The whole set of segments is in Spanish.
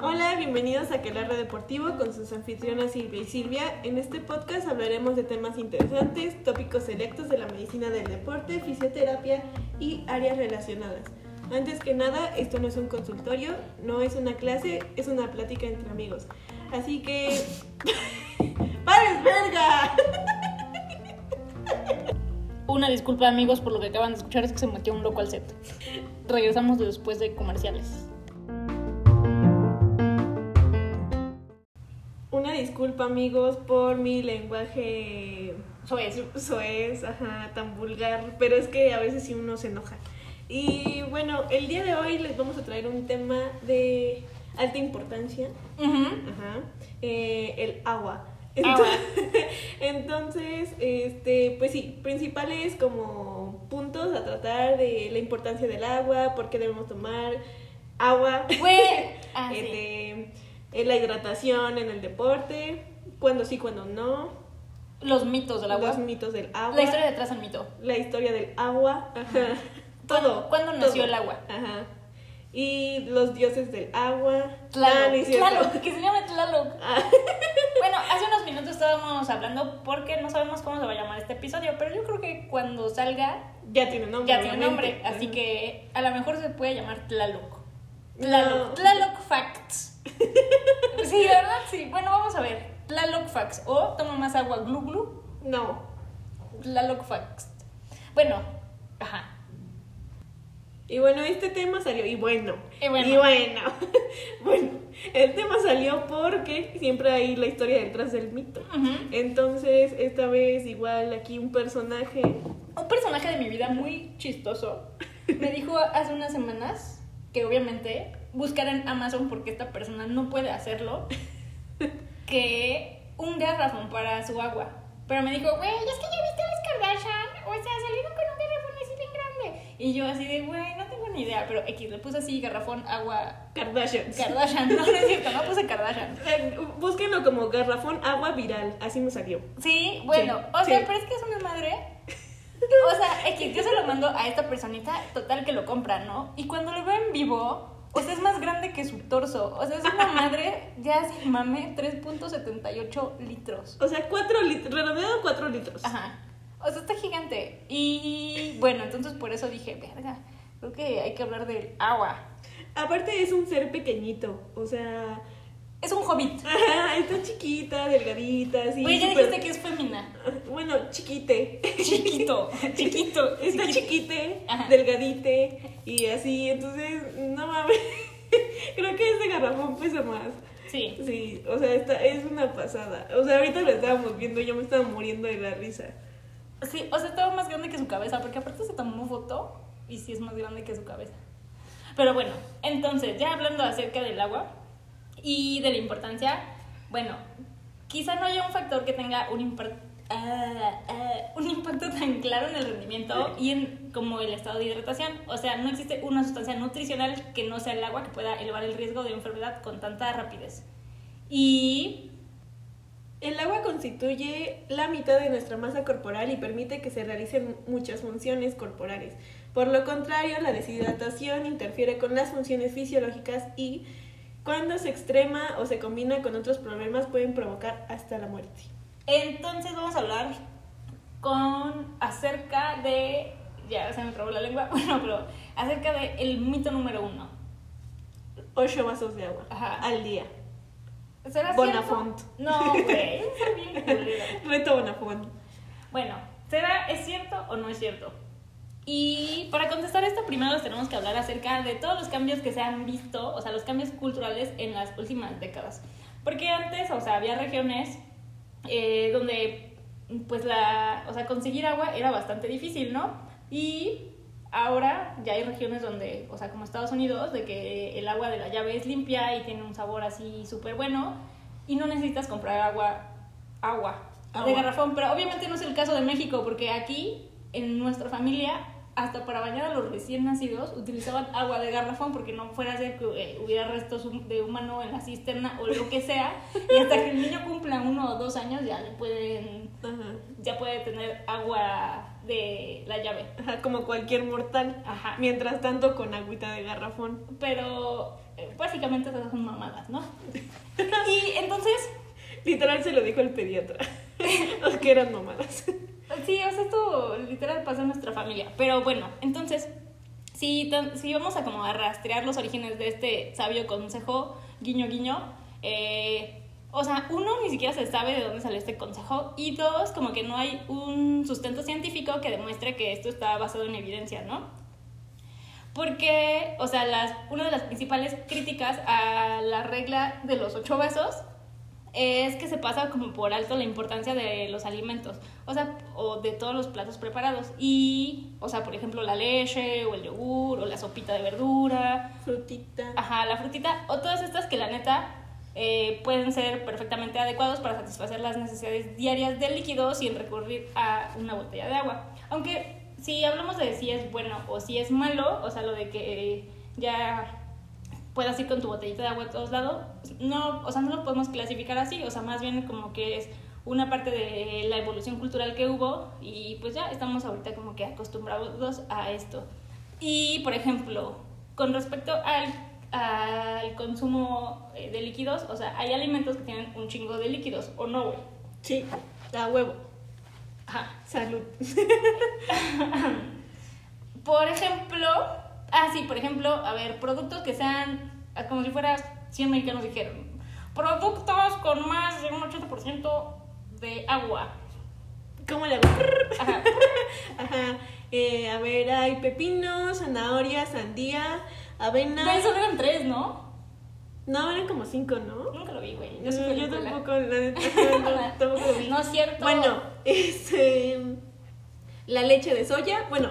Hola, bienvenidos a Quelarre Deportivo con sus anfitrionas Silvia y Silvia. En este podcast hablaremos de temas interesantes, tópicos selectos de la medicina del deporte, fisioterapia y áreas relacionadas. Antes que nada, esto no es un consultorio, no es una clase, es una plática entre amigos. Así que... ¡Pares, verga! Una disculpa amigos por lo que acaban de escuchar, es que se metió un loco al set. Regresamos después de comerciales. Una disculpa amigos por mi lenguaje Soez. soez, ajá, tan vulgar, pero es que a veces sí uno se enoja. Y bueno, el día de hoy les vamos a traer un tema de alta importancia, ajá, eh, el agua. Agua. Entonces, este, pues sí, principales como puntos a tratar de la importancia del agua, por qué debemos tomar agua. Ah, sí. este, eh, la hidratación en el deporte, cuándo sí, cuándo no, Los mitos del agua. los mitos del agua, La historia detrás del mito. la historia del agua, ajá, todo. ¿Cuándo nació el agua? Ajá. Y los dioses del agua. Tlaloc. Ah, no. Tlaloc, que se llama Tlaloc. Ah. Bueno, estábamos hablando porque no sabemos cómo se va a llamar este episodio, pero yo creo que cuando salga Ya tiene nombre. ya tiene nombre, obviamente. así que a lo mejor se puede llamar Tlaloc. No. Tlaloc, Tlaloc Facts. Sí, ¿verdad? Sí. Bueno, vamos a ver. Tlaloc Facts. O toma más agua glu glu. No. Tlaloc Facts. Bueno, ajá. Y bueno, este tema salió. Y bueno. Y bueno. Y bueno. Bueno, el tema salió porque siempre hay la historia detrás del mito. Ujú. Entonces, esta vez, igual aquí un personaje. Un personaje de mi vida muy chistoso me dijo hace unas semanas que obviamente buscar en Amazon porque esta persona no puede hacerlo que un garrafón para su agua. Pero me dijo, güey, es que ya viste a las Kardashian, o sea, salieron con un garrafón así bien grande. Y yo así de, güey, no tengo ni idea, pero X, le puse así garrafón, agua, Kardashian. Kardashian. No, no es cierto, no puse Kardashian. Eh, Búsquenlo como garrafón agua viral. Así me salió. Sí, bueno, Sí, o sea, sí. pero es que es una madre. O sea, X, yo se lo mando a esta personita, total que lo compra, ¿no? Y cuando lo veo en vivo, o sea, es más grande que su torso. O sea, es una madre, ya sin mame, 3.78 litros. O sea, 4 litros. Redondeado 4 litros. Ajá. O sea, está gigante. Y bueno, entonces por eso dije, verga, creo que hay que hablar del agua. Aparte, es un ser pequeñito. O sea. Es un hobbit. Ajá, está chiquita, delgadita, así. Güey, ya dijiste que es femina. Bueno, chiquite. Chiquito, chiquito. Está chiquite, Ajá. delgadite y así. Entonces, no mames. Creo que ese garrafón pesa más. Sí. Sí, o sea, está, es una pasada. O sea, ahorita lo estábamos viendo y yo me estaba muriendo de la risa. Sí, o sea, estaba más grande que su cabeza, porque aparte se tomó foto y sí es más grande que su cabeza. Pero bueno, entonces, ya hablando acerca del agua y de la importancia, bueno, quizá no haya un factor que tenga un, impar- ah, ah, un impacto tan claro en el rendimiento y en como el estado de hidratación. O sea, no existe una sustancia nutricional que no sea el agua que pueda elevar el riesgo de enfermedad con tanta rapidez. Y El agua constituye la mitad de nuestra masa corporal y permite que se realicen muchas funciones corporales. Por lo contrario, la deshidratación interfiere con las funciones fisiológicas y cuando se extrema o se combina con otros problemas pueden provocar hasta la muerte. Entonces vamos a hablar con acerca de ya se me trabó la lengua, bueno, pero acerca de el mito número uno. 8 vasos de agua Ajá. al día. ¿Será Bonafont. cierto? No, güey, bien culero. Reto Bonafont. Bueno, ¿será es cierto o no es cierto? Y para contestar esto, primero tenemos que hablar acerca de todos los cambios que se han visto, o sea, los cambios culturales en las últimas décadas. Porque antes, o sea, había regiones eh, donde, pues, la, o sea, conseguir agua era bastante difícil, ¿no? Y ahora ya hay regiones donde, o sea, como Estados Unidos, de que el agua de la llave es limpia y tiene un sabor así súper bueno y no necesitas comprar agua, agua, de garrafón. Pero obviamente no es el caso de México, porque aquí, en nuestra familia, hasta para bañar a los recién nacidos, utilizaban agua de garrafón porque no fuera a ser que eh, hubiera restos de humano en la cisterna o lo que sea. Y hasta que el niño cumpla uno o dos años ya le pueden Ajá. ya puede tener agua de la llave. Ajá, como cualquier mortal. Ajá. Mientras tanto con agüita de garrafón. Pero eh, básicamente esas son mamadas, ¿no? y entonces, Literal se lo dijo el pediatra. Los que eran mamadas. sí, o sea, esto literal pasó en nuestra familia. Pero bueno, entonces, si, si vamos a como a rastrear los orígenes de este sabio consejo, guiño guiño, eh, o sea, uno, ni siquiera se sabe de dónde salió este consejo, y dos, como que no hay un sustento científico que demuestre que esto está basado en evidencia, ¿no? Porque, o sea, las, una de las principales críticas a la regla de los ocho besos es que se pasa como por alto la importancia de los alimentos, o sea, o de todos los platos preparados. Y, o sea, por ejemplo, la leche, o el yogur, o la sopita de verdura, Frutita. ajá, la frutita, o todas estas que la neta eh, pueden ser perfectamente adecuados para satisfacer las necesidades diarias de líquidos sin recurrir a una botella de agua. Aunque si hablamos de si es bueno o si es malo, o sea, lo de que eh, ya puedas ir con tu botellita de agua a todos lados, no, o sea, no lo podemos clasificar así, o sea, más bien como que es una parte de la evolución cultural que hubo y pues ya estamos ahorita como que acostumbrados a esto. Y, por ejemplo, con respecto al, al consumo eh, de líquidos, o sea, hay alimentos que tienen un chingo de líquidos, ¿o no, güey? Sí, a huevo. Ajá. Salud. Por ejemplo, ah, sí, por ejemplo, a ver, productos que sean, ah, como si fuera 100 mexicanos dijeron, productos con más de un 80% de agua. ¿Cómo le hago? Ajá. Ajá. Eh, a ver, hay pepino, zanahoria, sandía, avena. No, eso eran tres, ¿no? No, eran como cinco, ¿no? Nunca lo vi, güey. A la yo tampoco, la neta, no, tampoco lo vi. No es cierto. Bueno, este. La leche de soya, bueno.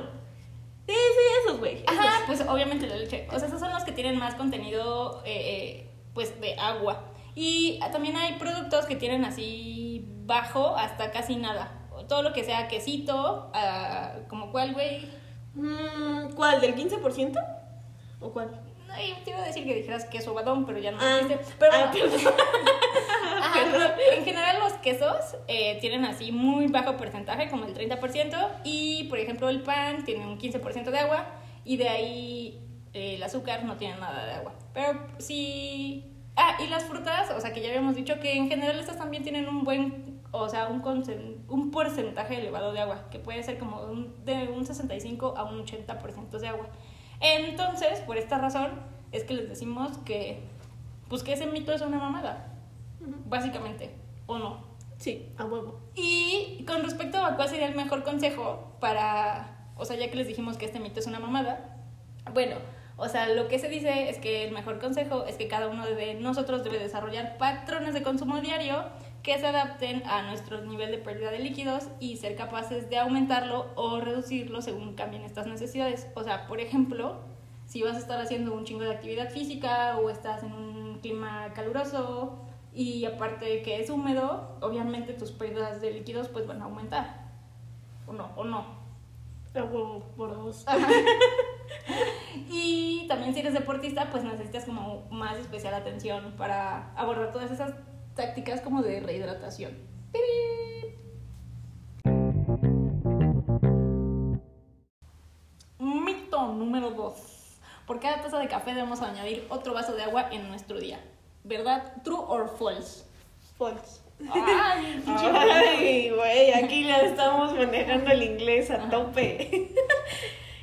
Sí, sí, esos, güey. Ajá, pues obviamente la leche. O sea, esos son los que tienen más contenido, eh, eh, pues, de agua. Y también hay productos que tienen así bajo hasta casi nada. Todo lo que sea quesito, ah, como cuál, güey. Mm, ¿Cuál? ¿Del 15%? ¿O cuál? Ay, te iba a decir que dijeras queso badón, pero ya no Ah, dijiste. Pero ah, bueno. Ajá, pero en general los quesos eh, tienen así muy bajo porcentaje, como el 30%, y por ejemplo el pan tiene un 15% de agua, y de ahí eh, el azúcar no tiene nada de agua. Pero sí... Ah, y las frutas, o sea que ya habíamos dicho que en general estas también tienen un buen, o sea, un, un porcentaje elevado de agua, que puede ser como un- de un 65 a un 80% de agua. Entonces, por esta razón, es que les decimos que, pues que ese mito es una mamada básicamente, ¿o no? Sí, a huevo. Y con respecto a cuál sería el mejor consejo para, o sea, ya que les dijimos que este mito es una mamada, bueno, o sea, lo que se dice es que el mejor consejo es que cada uno de nosotros debe desarrollar patrones de consumo diario que se adapten a nuestro nivel de pérdida de líquidos y ser capaces de aumentarlo o reducirlo según cambien estas necesidades. O sea, por ejemplo, si vas a estar haciendo un chingo de actividad física o estás en un clima caluroso y aparte de que es húmedo, obviamente tus pérdidas de líquidos pues van a aumentar. ¿O no? ¿O no? Huevo, por dos. Y también si eres deportista, pues necesitas como más especial atención para abordar todas esas tácticas como de rehidratación. Mito número 2. Por cada taza de café debemos añadir otro vaso de agua en nuestro día. ¿Verdad? ¿True or false? False. Ay, pinche Ay, güey, aquí ya estamos manejando el inglés a Ajá. tope.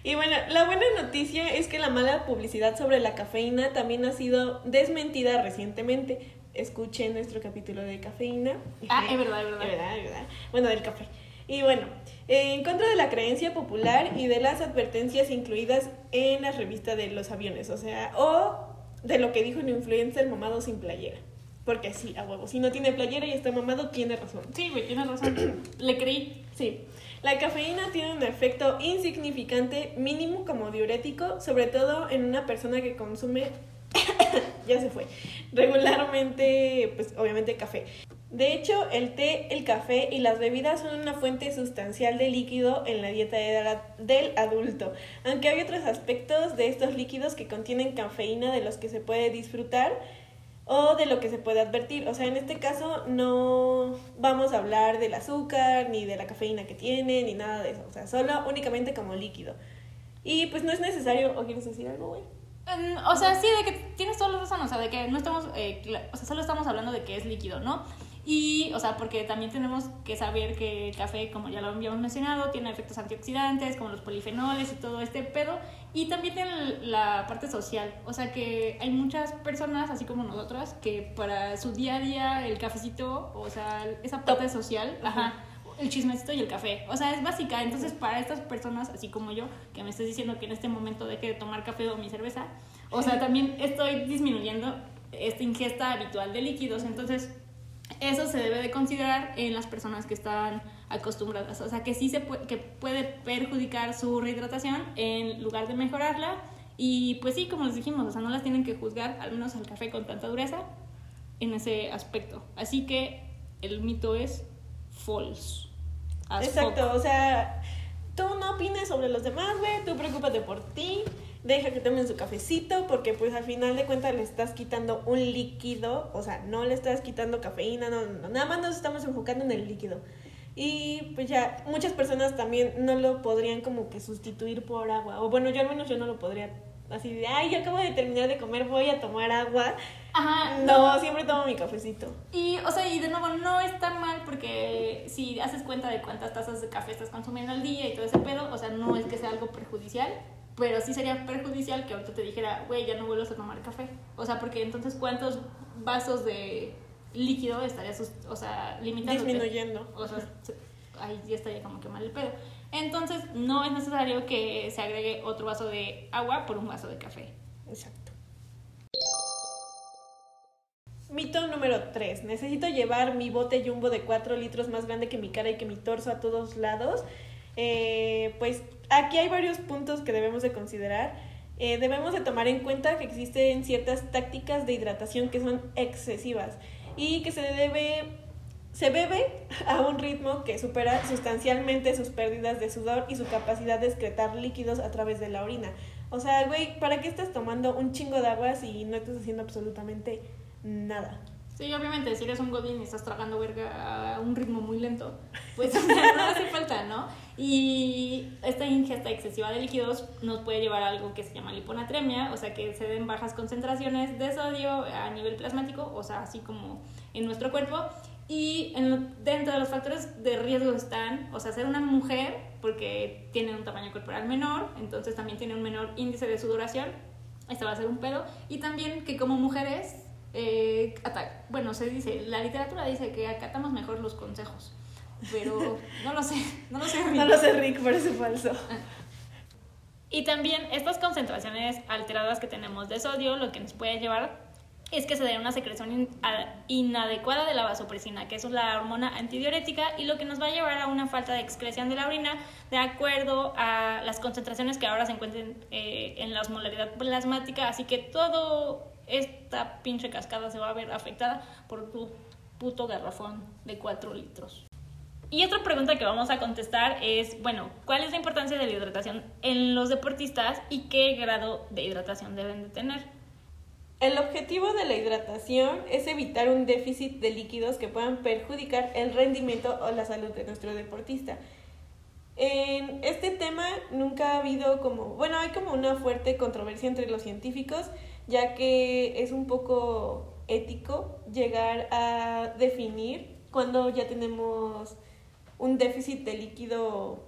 Y bueno, la buena noticia es que la mala publicidad sobre la cafeína también ha sido desmentida recientemente. Escuchen nuestro capítulo de cafeína. Ah, es verdad, es verdad. Es verdad, es verdad. Bueno, del café. Y bueno, en contra de la creencia popular y de las advertencias incluidas en la revista de los aviones, o sea, o de lo que dijo un influencer mamado sin playera. Porque sí, a huevo, si no tiene playera y está mamado, tiene razón. Sí, güey, tienes razón. Le creí. Sí, la cafeína tiene un efecto insignificante, mínimo como diurético, sobre todo en una persona que consume, ya se fue, regularmente, pues obviamente café. De hecho, el té, el café y las bebidas son una fuente sustancial de líquido en la dieta de la- del adulto, aunque hay otros aspectos de estos líquidos que contienen cafeína de los que se puede disfrutar o de lo que se puede advertir. O sea, en este caso no vamos a hablar del azúcar, ni de la cafeína que tiene, ni nada de eso. O sea, solo únicamente como líquido. Y pues no es necesario, ¿o quieres decir algo, güey? Mm, O sea, sí, de que tienes toda la razón, o sea, de que no estamos, eh, o sea, solo estamos hablando de que es líquido, ¿no? Y, o sea, porque también tenemos que saber que el café, como ya lo habíamos mencionado, tiene efectos antioxidantes, como los polifenoles y todo este pedo, y también tiene la parte social, o sea, que hay muchas personas, así como nosotras, que para su día a día el cafecito, o sea, esa parte social, ajá, el chismecito y el café. O sea, es básica. Entonces, para estas personas, así como yo, que me estás diciendo que en este momento deje de tomar café o mi cerveza, o sea, también estoy disminuyendo esta ingesta habitual de líquidos. Entonces, eso se debe de considerar en las personas que están acostumbradas. O sea, que sí se puede, que puede perjudicar su rehidratación en lugar de mejorarla. Y pues sí, como les dijimos, o sea, no las tienen que juzgar, al menos al café con tanta dureza, en ese aspecto. Así que el mito es false. As Exacto, fuck. o sea, tú no opines sobre los demás, güey, tú preocúpate por ti, deja que tomen su cafecito, porque pues al final de cuentas le estás quitando un líquido, o sea, no le estás quitando cafeína, no, no, no, nada más nos estamos enfocando en el líquido. Y pues ya, muchas personas también no lo podrían como que sustituir por agua, o bueno, yo al menos yo no lo podría, así de, ay, yo acabo de terminar de comer, voy a tomar agua. Ajá, No, siempre tomo mi cafecito. Y, o sea, y de nuevo, no está mal porque si haces cuenta de cuántas tazas de café estás consumiendo al día y todo ese pedo, o sea, no es que sea algo perjudicial, pero sí sería perjudicial que ahorita te dijera, güey, ya no vuelvas a tomar café. O sea, porque entonces, ¿cuántos vasos de líquido estarías, o sea, limitando? Disminuyendo. O sea, se- ahí ya estaría como que mal el pedo. Entonces, no es necesario que se agregue otro vaso de agua por un vaso de café. Exacto. Mito número 3. Necesito llevar mi bote jumbo de 4 litros más grande que mi cara y que mi torso a todos lados. Eh, pues aquí hay varios puntos que debemos de considerar. Eh, debemos de tomar en cuenta que existen ciertas tácticas de hidratación que son excesivas y que se debe se bebe a un ritmo que supera sustancialmente sus pérdidas de sudor y su capacidad de excretar líquidos a través de la orina. O sea, güey, ¿para qué estás tomando un chingo de agua si no estás haciendo absolutamente nada? Sí, obviamente, si eres un godín y estás tragando verga a un ritmo muy lento, pues no hace falta, ¿no? Y esta ingesta excesiva de líquidos nos puede llevar a algo que se llama liponatremia, o sea, que se den bajas concentraciones de sodio a nivel plasmático, o sea, así como en nuestro cuerpo. Y en- dentro de los factores de riesgo están, o sea, ser una mujer, porque tienen un tamaño corporal menor, entonces también tienen un menor índice de sudoración, este va a ser un pedo, y también que como mujeres eh, bueno, se dice, la literatura dice que acatamos mejor los consejos, pero no lo sé, no lo sé. No lo sé, Rick, parece falso. Y también estas concentraciones alteradas que tenemos de sodio, lo que nos puede llevar es que se dé una secreción inadecuada de la vasopresina, que es la hormona antidiurética, y lo que nos va a llevar a una falta de excreción de la orina de acuerdo a las concentraciones que ahora se encuentren eh, en la osmolaridad plasmática. Así que todo esta pinche cascada se va a ver afectada por tu puto garrafón de 4 litros. Y otra pregunta que vamos a contestar es, bueno, ¿cuál es la importancia de la hidratación en los deportistas y qué grado de hidratación deben de tener? El objetivo de la hidratación es evitar un déficit de líquidos que puedan perjudicar el rendimiento o la salud de nuestro deportista. En este tema nunca ha habido como, bueno, hay como una fuerte controversia entre los científicos, ya que es un poco ético llegar a definir cuando ya tenemos un déficit de líquido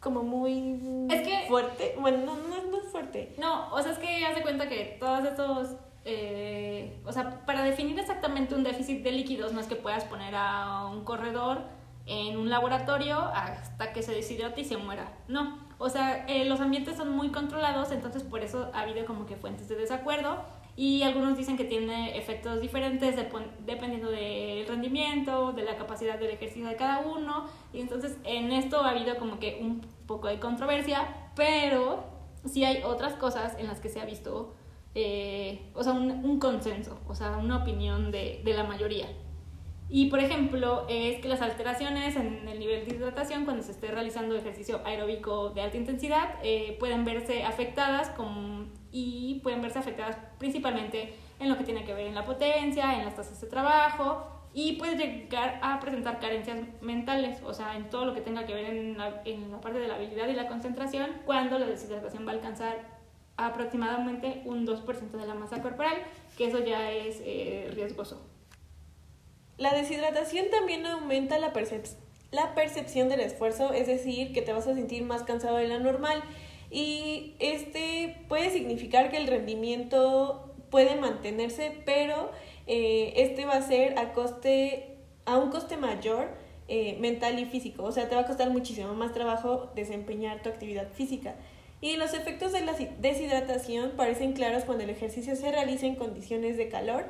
como muy Es que- fuerte. Bueno, no, no, no es fuerte. No, o sea, es que haz de cuenta que todos estos, eh, o sea, para definir exactamente un déficit de líquidos no es que puedas poner a un corredor en un laboratorio hasta que se deshidrate y se muera. No, o sea, eh, los ambientes son muy controlados, entonces por eso ha habido como que fuentes de desacuerdo y algunos dicen que tiene efectos diferentes dependiendo del rendimiento, de la capacidad del ejercicio de cada uno y entonces en esto ha habido como que un poco de controversia, pero sí hay otras cosas en las que se ha visto, eh, o sea, un, un consenso, o sea, una opinión de, de la mayoría. Y por ejemplo, es que las alteraciones en el nivel de hidratación cuando se esté realizando ejercicio aeróbico de alta intensidad eh, pueden verse afectadas con, y pueden verse afectadas principalmente en lo que tiene que ver en la potencia, en las tasas de trabajo y puede llegar a presentar carencias mentales, o sea, en todo lo que tenga que ver en la, en la parte de la habilidad y la concentración cuando la deshidratación va a alcanzar aproximadamente un 2% de la masa corporal, que eso ya es eh, riesgoso. La deshidratación también aumenta la, la percepción del esfuerzo, es decir, que te vas a sentir más cansado de la normal. Y este puede significar que el rendimiento puede mantenerse, pero eh, este va a ser a coste, a un coste mayor eh, mental y físico. O sea, te va a costar muchísimo más trabajo desempeñar tu actividad física. Y los efectos de la deshidratación parecen claros cuando el ejercicio se realiza en condiciones de calor.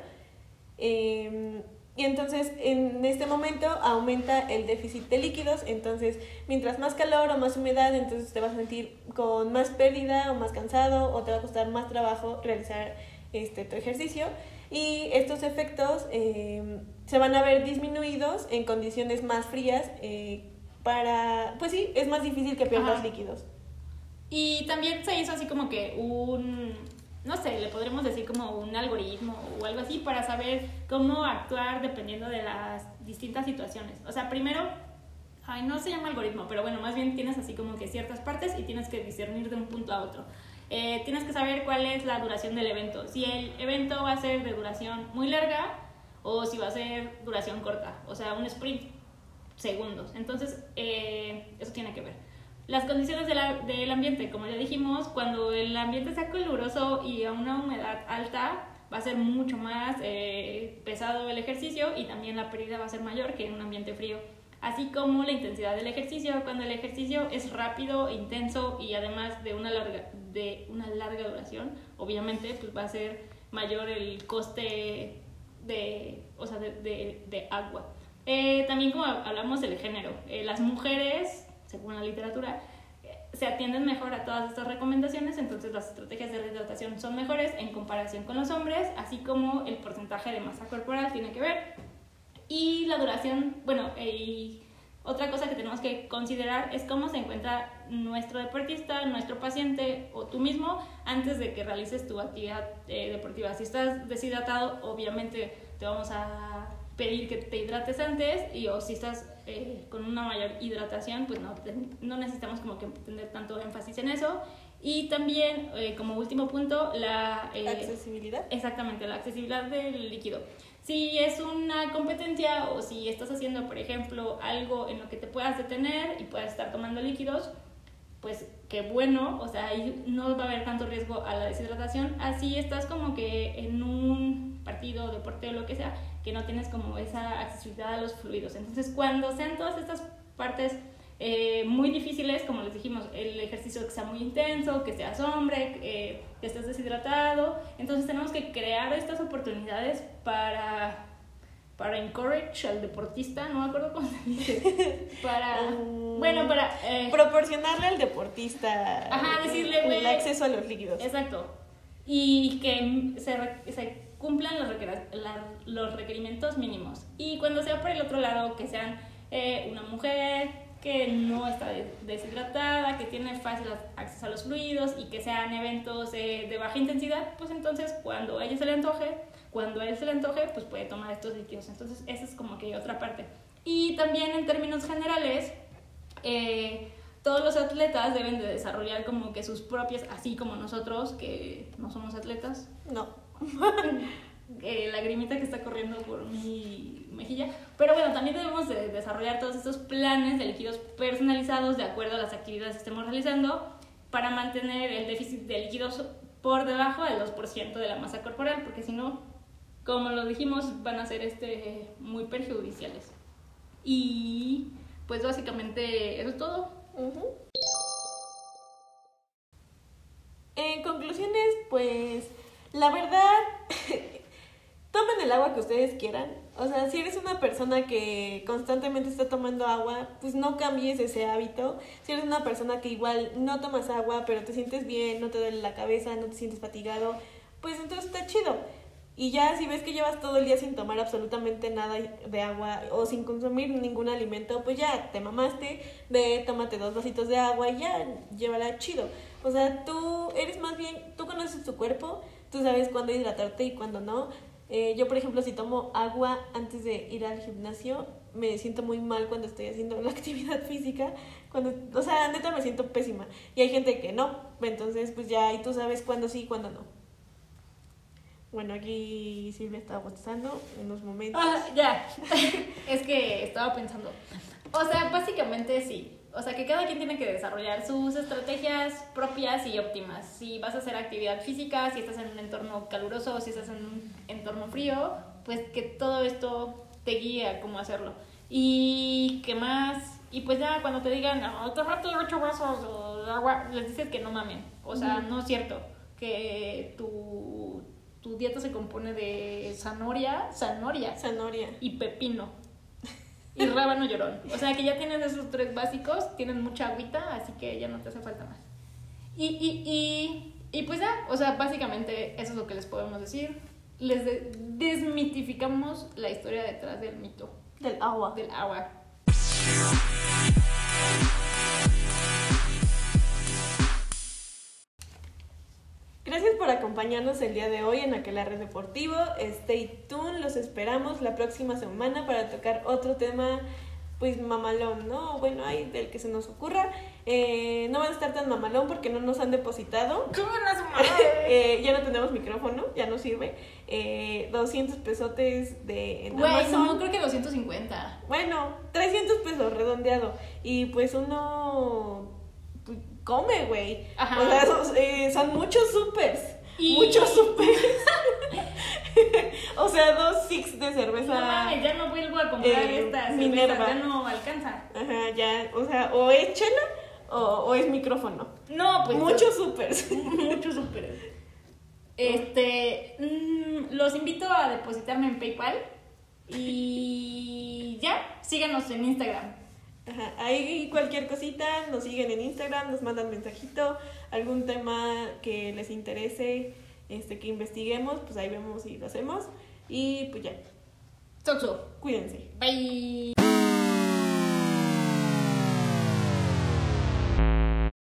Eh, y entonces en este momento aumenta el déficit de líquidos, entonces mientras más calor o más humedad, entonces te vas a sentir con más pérdida o más cansado o te va a costar más trabajo realizar este, tu ejercicio. Y estos efectos eh, se van a ver disminuidos en condiciones más frías eh, para, pues sí, es más difícil que pierdas líquidos. Y también se hizo así como que un no sé, le podremos decir como un algoritmo o algo así para saber cómo actuar dependiendo de las distintas situaciones. O sea, primero, ay, no se llama algoritmo, pero bueno, más bien tienes así como que ciertas partes y tienes que discernir de un punto a otro. Eh, tienes que saber cuál es la duración del evento. Si el evento va a ser de duración muy larga o si va a ser duración corta, o sea, un sprint, segundos. Entonces, eh, eso tiene que ver. Las condiciones del ambiente, como ya dijimos, cuando el ambiente sea caluroso y a una humedad alta, va a ser mucho más eh, pesado el ejercicio y también la pérdida va a ser mayor que en un ambiente frío. Así como la intensidad del ejercicio, cuando el ejercicio es rápido, intenso y además de una larga, de una larga duración, obviamente pues va a ser mayor el coste de, o sea, de, de, agua. Eh, también como hablamos del género, eh, las mujeres según la literatura, se atienden mejor a todas estas recomendaciones, entonces las estrategias de hidratación son mejores en comparación con los hombres, así como el porcentaje de masa corporal tiene que ver. Y la duración, bueno, y otra cosa que tenemos que considerar es cómo se encuentra nuestro deportista, nuestro paciente o tú mismo antes de que realices tu actividad eh, deportiva. Si estás deshidratado, obviamente te vamos a pedir que te hidrates antes y o si estás eh, con una mayor hidratación, pues no, no necesitamos como que tener tanto énfasis en eso. Y también, eh, como último punto, la... Eh, accesibilidad. Exactamente, la accesibilidad del líquido. Si es una competencia o si estás haciendo, por ejemplo, algo en lo que te puedas detener y puedas estar tomando líquidos, pues qué bueno, o sea, ahí no va a haber tanto riesgo a la deshidratación. Así estás como que en un partido, deporte o lo que sea, que no tienes como esa accesibilidad a los fluidos. Entonces, cuando sean todas estas partes eh, muy difíciles, como les dijimos, el ejercicio que sea muy intenso, que seas hombre, eh, que estés deshidratado, entonces tenemos que crear estas oportunidades para para encourage al deportista, no me acuerdo cómo se dice, para, mm. bueno, para... Eh, proporcionarle al deportista ajá, decirle, el acceso a los líquidos. Exacto. Y que se, se cumplan los, los requerimientos mínimos. Y cuando sea por el otro lado, que sean eh, una mujer que no está deshidratada, que tiene fácil acceso a los fluidos y que sean eventos eh, de baja intensidad, pues entonces cuando a ella se le antoje, cuando él se le antoje, pues puede tomar estos líquidos. Entonces esa es como que otra parte. Y también en términos generales, eh, todos los atletas deben de desarrollar como que sus propias, así como nosotros, que no somos atletas. No. eh, lagrimita que está corriendo por mi mejilla. Pero bueno, también debemos de desarrollar todos estos planes de líquidos personalizados de acuerdo a las actividades que estemos realizando para mantener el déficit de líquidos por debajo del 2% de la masa corporal, porque si no, como lo dijimos, van a ser este, muy perjudiciales. Y pues básicamente eso es todo. En conclusiones, pues la verdad, tomen el agua que ustedes quieran. O sea, si eres una persona que constantemente está tomando agua, pues no cambies ese hábito. Si eres una persona que igual no tomas agua, pero te sientes bien, no te duele la cabeza, no te sientes fatigado, pues entonces está chido. Y ya si ves que llevas todo el día sin tomar absolutamente nada de agua o sin consumir ningún alimento, pues ya te mamaste, ve, tómate dos vasitos de agua y ya, llévala chido. O sea, tú eres más bien, tú conoces tu cuerpo, tú sabes cuándo hidratarte y cuándo no. Eh, yo, por ejemplo, si tomo agua antes de ir al gimnasio, me siento muy mal cuando estoy haciendo la actividad física. Cuando, o sea, neta me siento pésima. Y hay gente que no. Entonces, pues ya, y tú sabes cuándo sí y cuándo no. Bueno, aquí Silvia estaba bostezando unos momentos. Ah, ya. es que estaba pensando. O sea, básicamente sí. O sea, que cada quien tiene que desarrollar sus estrategias propias y óptimas. Si vas a hacer actividad física, si estás en un entorno caluroso, si estás en un entorno frío, pues que todo esto te guíe a cómo hacerlo. Y qué más, y pues ya cuando te digan, no, tómate ocho vasos de agua, les dices que no mamen. O sea, no es cierto que tu, tu dieta se compone de zanahoria, zanahoria Zanahoria. y pepino. Y rábano llorón. O sea que ya tienes esos tres básicos, tienen mucha agüita, así que ya no te hace falta más. Y, y, y, y pues ya, o sea, básicamente eso es lo que les podemos decir. Les de- desmitificamos la historia detrás del mito Del agua. del agua. Acompañarnos el día de hoy en Aquelarre Deportivo. Stay tuned, los esperamos la próxima semana para tocar otro tema, pues mamalón, ¿no? Bueno, hay del que se nos ocurra. Eh, no van a estar tan mamalón porque no nos han depositado. Eh, ya no tenemos micrófono, ya no sirve. Eh, 200 pesotes de en Güey, Amazon. no, creo que 250. Bueno, 300 pesos redondeado. Y pues uno pues, come, güey. Ajá. O sea, son, eh, son muchos supers. Y- Muchos supers. o sea, dos six de cerveza. No mames, ya no vuelvo a comprar eh, esta cerveza, Minerva. ya no alcanza. Ajá, ya. O sea, o es chela o, o es micrófono. No, pues Muchos supers. muchos super. Este, mm, los invito a depositarme en PayPal y ya, síganos en Instagram. Ajá, ahí cualquier cosita, nos siguen en Instagram, nos mandan mensajito, algún tema que les interese, este, que investiguemos, pues ahí vemos y lo hacemos. Y pues ya, Soxo. cuídense. Bye.